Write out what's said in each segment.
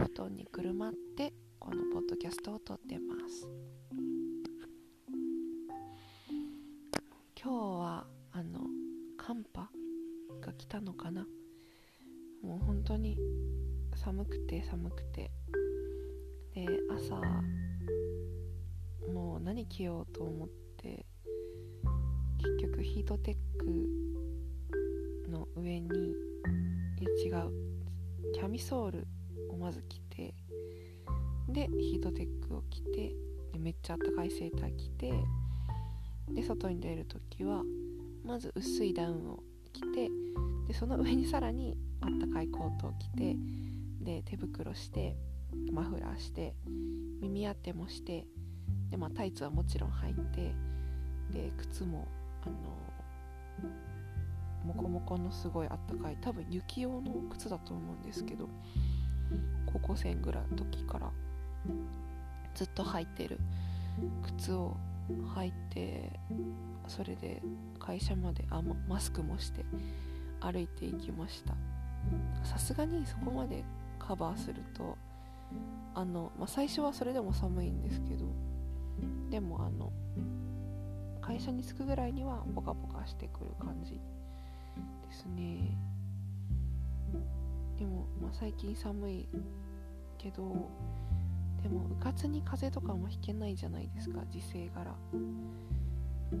布団にくるまってこのポッドキャストを撮ってます。今日はあの寒波が来たのかな？もう本当に寒くて寒くて。で朝もう何着ようと思って結局ヒートテックの上にいや違う。キャミソールをまず着てでヒートテックを着てでめっちゃあったかいセーター着てで外に出る時はまず薄いダウンを着てでその上にさらにあったかいコートを着てで手袋してマフラーして耳当てもしてで、まあ、タイツはもちろん履いてで靴もあのモコモコのすごいあったかい多分雪用の靴だと思うんですけど高校生ぐらいの時からずっと履いてる靴を履いてそれで会社まであマスクもして歩いていきました。さすがにそこまでカバーするとあの、まあ、最初はそれでも寒いんですけどでもあの会社に着くぐらいにはポカポカしてくる感じですね。でも、まあ、最近寒いけどでもうかつに風邪とかもひけないじゃないですか時勢柄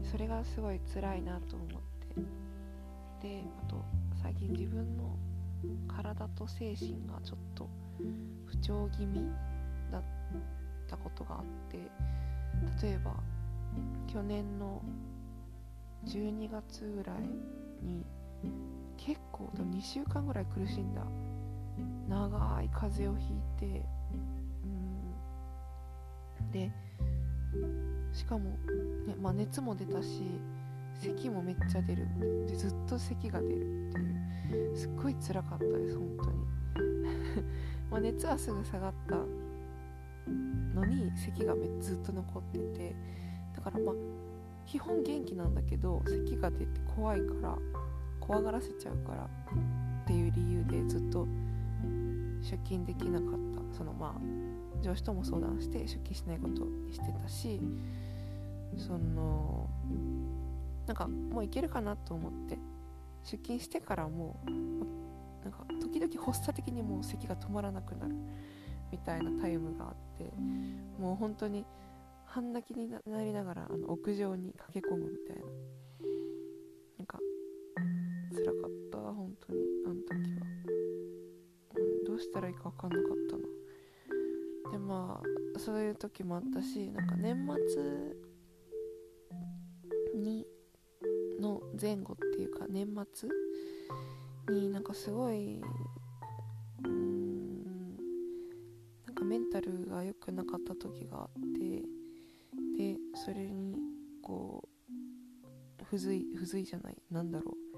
それがすごい辛いなと思って。であと最近自分の体と精神がちょっと不調気味だったことがあって例えば去年の12月ぐらいに結構2週間ぐらい苦しんだ長い風邪をひいてうん。でしかも、ねまあ、熱も出たし咳もめっちゃ出る。でずっと咳が出るっていう。すっごい辛かったです本当に。ま熱はすぐ下がったのに咳がめずっと残ってて。だからまあ基本元気なんだけど咳が出て怖いから怖がらせちゃうからっていう理由でずっと出勤できなかった。そのまあ上司とも相談して出勤しないことにしてたしそのなんかもういけるかなと思って出勤してからもうなんか時々発作的にもう咳が止まらなくなるみたいなタイムがあってもう本当に半泣きになりながらあの屋上に駆け込むみたいな。なんか辛かった本当にあの時は、したらいいか分かんなかったな。でまあそういう時もあったしなんか年末にの前後っていうか年末になんかすごいうんなんかメンタルが良くなかった時があってでそれにこう不随不随じゃないなんだろう。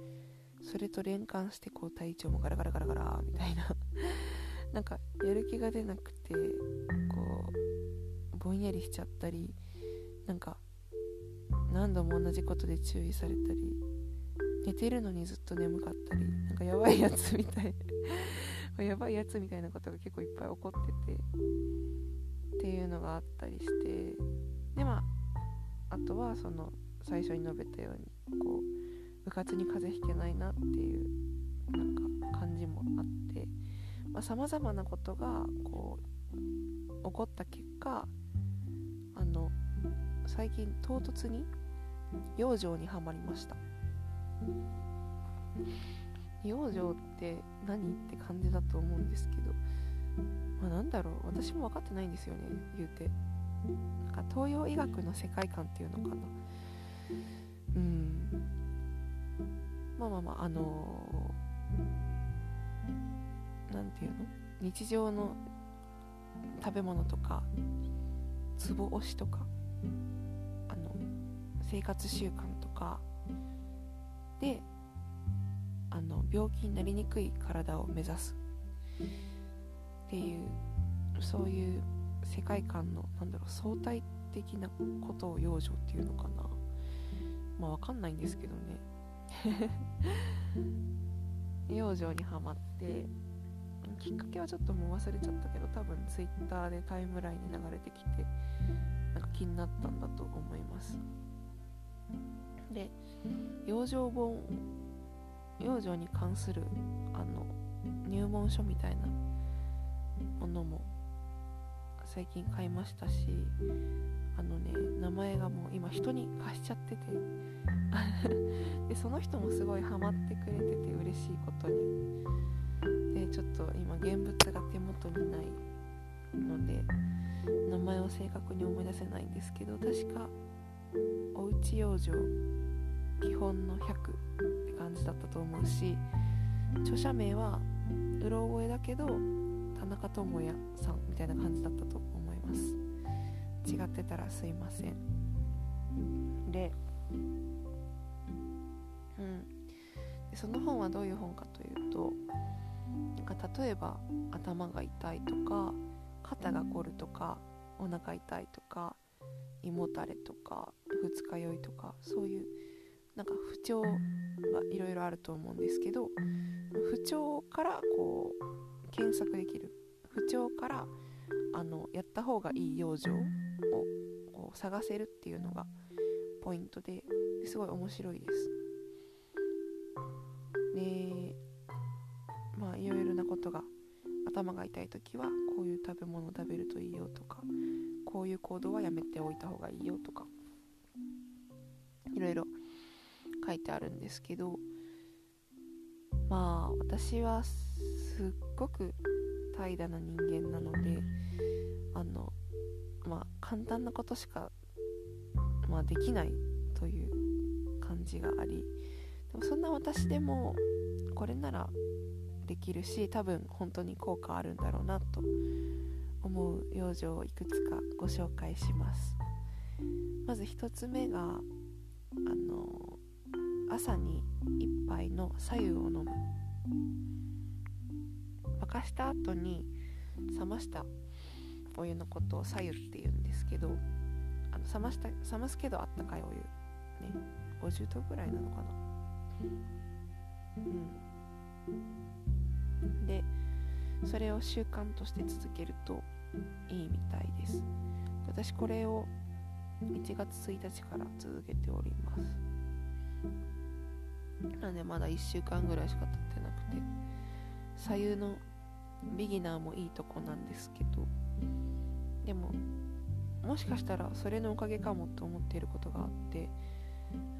それと連関してこう体調もガラガラガラガラみたいな。なんかやる気が出なくてこうぼんやりしちゃったりなんか何度も同じことで注意されたり寝てるのにずっと眠かったりなんかやばいやつみたい やばいやつみたいなことが結構いっぱい起こっててっていうのがあったりしてでまああとはその最初に述べたようにこう部活に風邪ひけないなっていうさまざ、まなことがこう起こった結果あの最近唐突に養生にはまりました。養生って何って感じだと思うんですけどまあなんだろう私も分かってないんですよね言うて。なんか東洋医学の世界観っていうのかな。うん。まあまあまああの何、ていうの？日常の食べ物とかツボ押しとかあの生活習慣とかであの病気になりにくい体を目指すっていうそういう世界観のなんだろう相対的なことを養生っていうのかな。まあわかんないんですけどね。養生にはまってきっかけはちょっともう忘れちゃったけど多分 Twitter でタイムラインに流れてきてなんか気になったんだと思います。で養生本養生に関するあの入門書みたいなものも最近買いましたしあのね名前がもう今人に貸しちゃってて でその人もすごいハマってくれてて嬉しいことに。でちょっと今現物が手元にないので名前を正確に思い出せないんですけど確かおうち養生基本の100って感じだったと思うし著者名はうろ覚えだけど田中智也さんみたいな感じだったと思います。違ってたらすいません。でうん。でその本はどういう本かというとなんか例えば頭が痛いとか肩が凝るとかお腹痛いとか胃もたれとか二日酔いとかそういうなんか不調がいろいろあると思うんですけど不調からこう検索できる。不調からあのやった方がいい養生をこう探せるっていうのがポイントですごい面白いです。でことが頭が痛い時はこういう食べ物を食べるといいよとかこういう行動はやめておいた方がいいよとかいろいろ書いてあるんですけどまあ私はすっごく怠惰な人間なのであのまあ簡単なことしか、まあ、できないという感じがありでもそんな私でもこれならできるし多分本当に効果あるんだろうなと思う養生をいくつかご紹介します。まず1つ目があの朝に1杯の白湯を飲む。沸かした後に冷ましたお湯のことを白湯って言うんですけどあの冷ました冷ますけどあったかいお湯。ね。50度ぐらいなのかな。うん。でそれを習慣として続けるといいみたいです。私これを1月1日から続けております。なのでまだ1週間ぐらいしか経ってなくて左右のビギナーもいいとこなんですけどでももしかしたらそれのおかげかもと思っていることがあって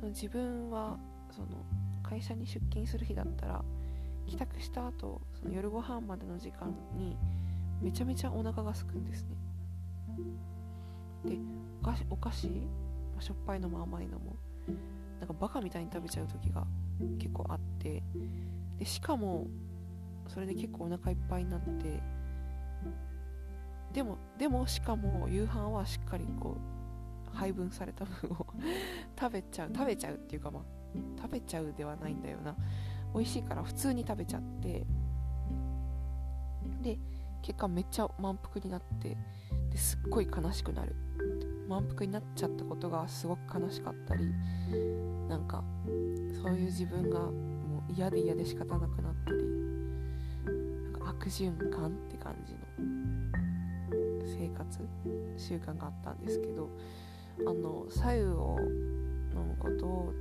自分はその会社に出勤する日だったら帰宅した後その夜ご飯までの時間にめちゃめちゃお腹が空くんですね。でお菓子お菓子、まあ、しょっぱいのも甘いのもなんかバカみたいに食べちゃう時が結構あってでしかもそれで結構お腹いっぱいになってでもでもしかも夕飯はしっかりこう配分された分を 食べちゃう食べちゃうっていうかまあ食べちゃうではないんだよな。美味しいから普通に食べちゃって。で結果めっちゃ満腹になって。ですっごい悲しくなる。満腹になっちゃったことがすごく悲しかったり。なんかそういう自分がもう嫌で嫌で仕方なくなったり。なんか悪循環って感じの。生活習慣があったんですけど。あの左右を飲むことを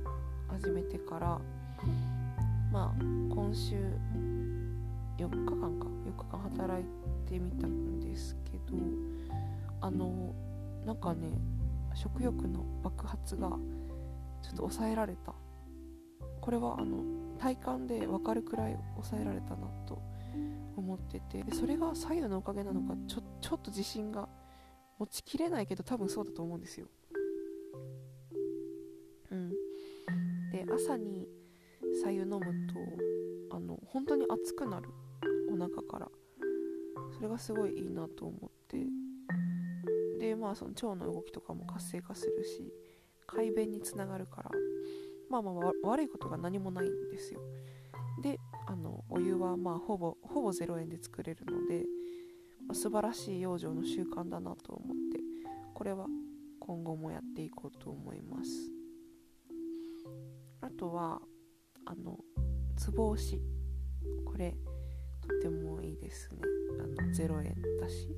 始めてからまあ今週4日間か。4日間働いてみたんですけどあのなんかね食欲の爆発がちょっと抑えられた。これはあの体感で分かるくらい抑えられたなと思ってて。それが左右のおかげなのかちょちょっと自信が持ちきれないけど多分そうだと思うんですよ。うん。で朝に左右飲むとあの本当に熱くなるお腹から。それがすごいいいなと思って。でまあその腸の動きとかも活性化するし快便につながるから。まあまあ悪いことが何もないんですよ。であのお湯はまあほぼほぼ0円で作れるので、まあ、素晴らしい養生の習慣だなと思ってこれは今後もやっていこうと思います。とはあのつぼ押し。これとてもいいですね。あの0円だし。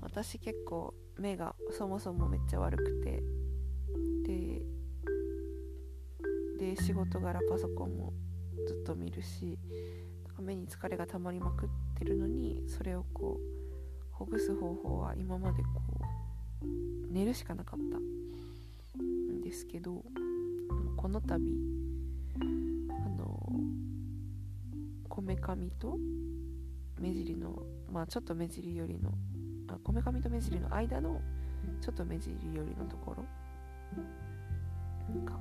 私結構目がそもそもめっちゃ悪くて。でで仕事柄パソコンもずっと見るし。目に疲れが溜まりまくってるのにそれをこうほぐす方法は今までこう寝るしかなかったんですけどこの度あのこめかみと目尻のまあちょっと目尻よりのこめかみと目尻の間のちょっと目尻よりのところ。なんか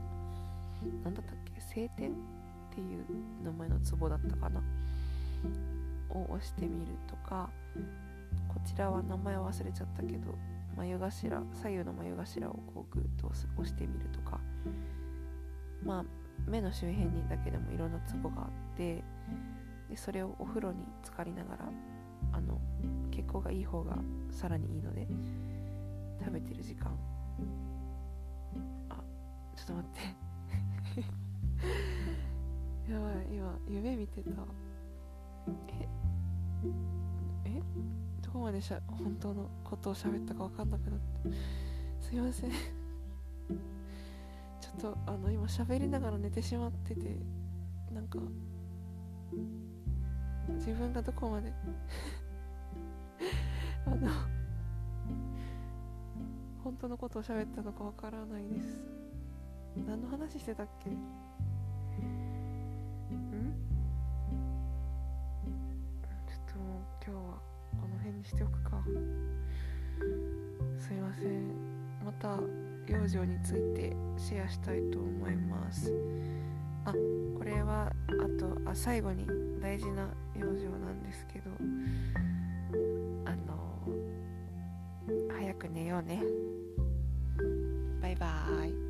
なんだったっけ？晴天っていう名前のツボだったかな？を押してみるとかこちらは名前忘れちゃったけど眉頭左右の眉頭をこうグッと押してみるとか。まあ目の周辺にだけでもいろんなツボがあってでそれをお風呂に浸かりながらあの血行がいい方がさらにいいので食べてる時間。あちょっと待って。やばい今夢見てた。ええどこまでしゃ本当のことを喋ったか分かんなくなって。すいません。ちょっとあの今喋りながら寝てしまっててなんか自分がどこまで あの本当のことを喋ったのかわからないです。何の話してたっけ？ん？ちょっともう今日はこの辺にしておくか。すいません。また養生についてシェアしたいと思います。あこれはあとあ最後に大事な養生なんですけどあの早く寝ようね。バイバーイ。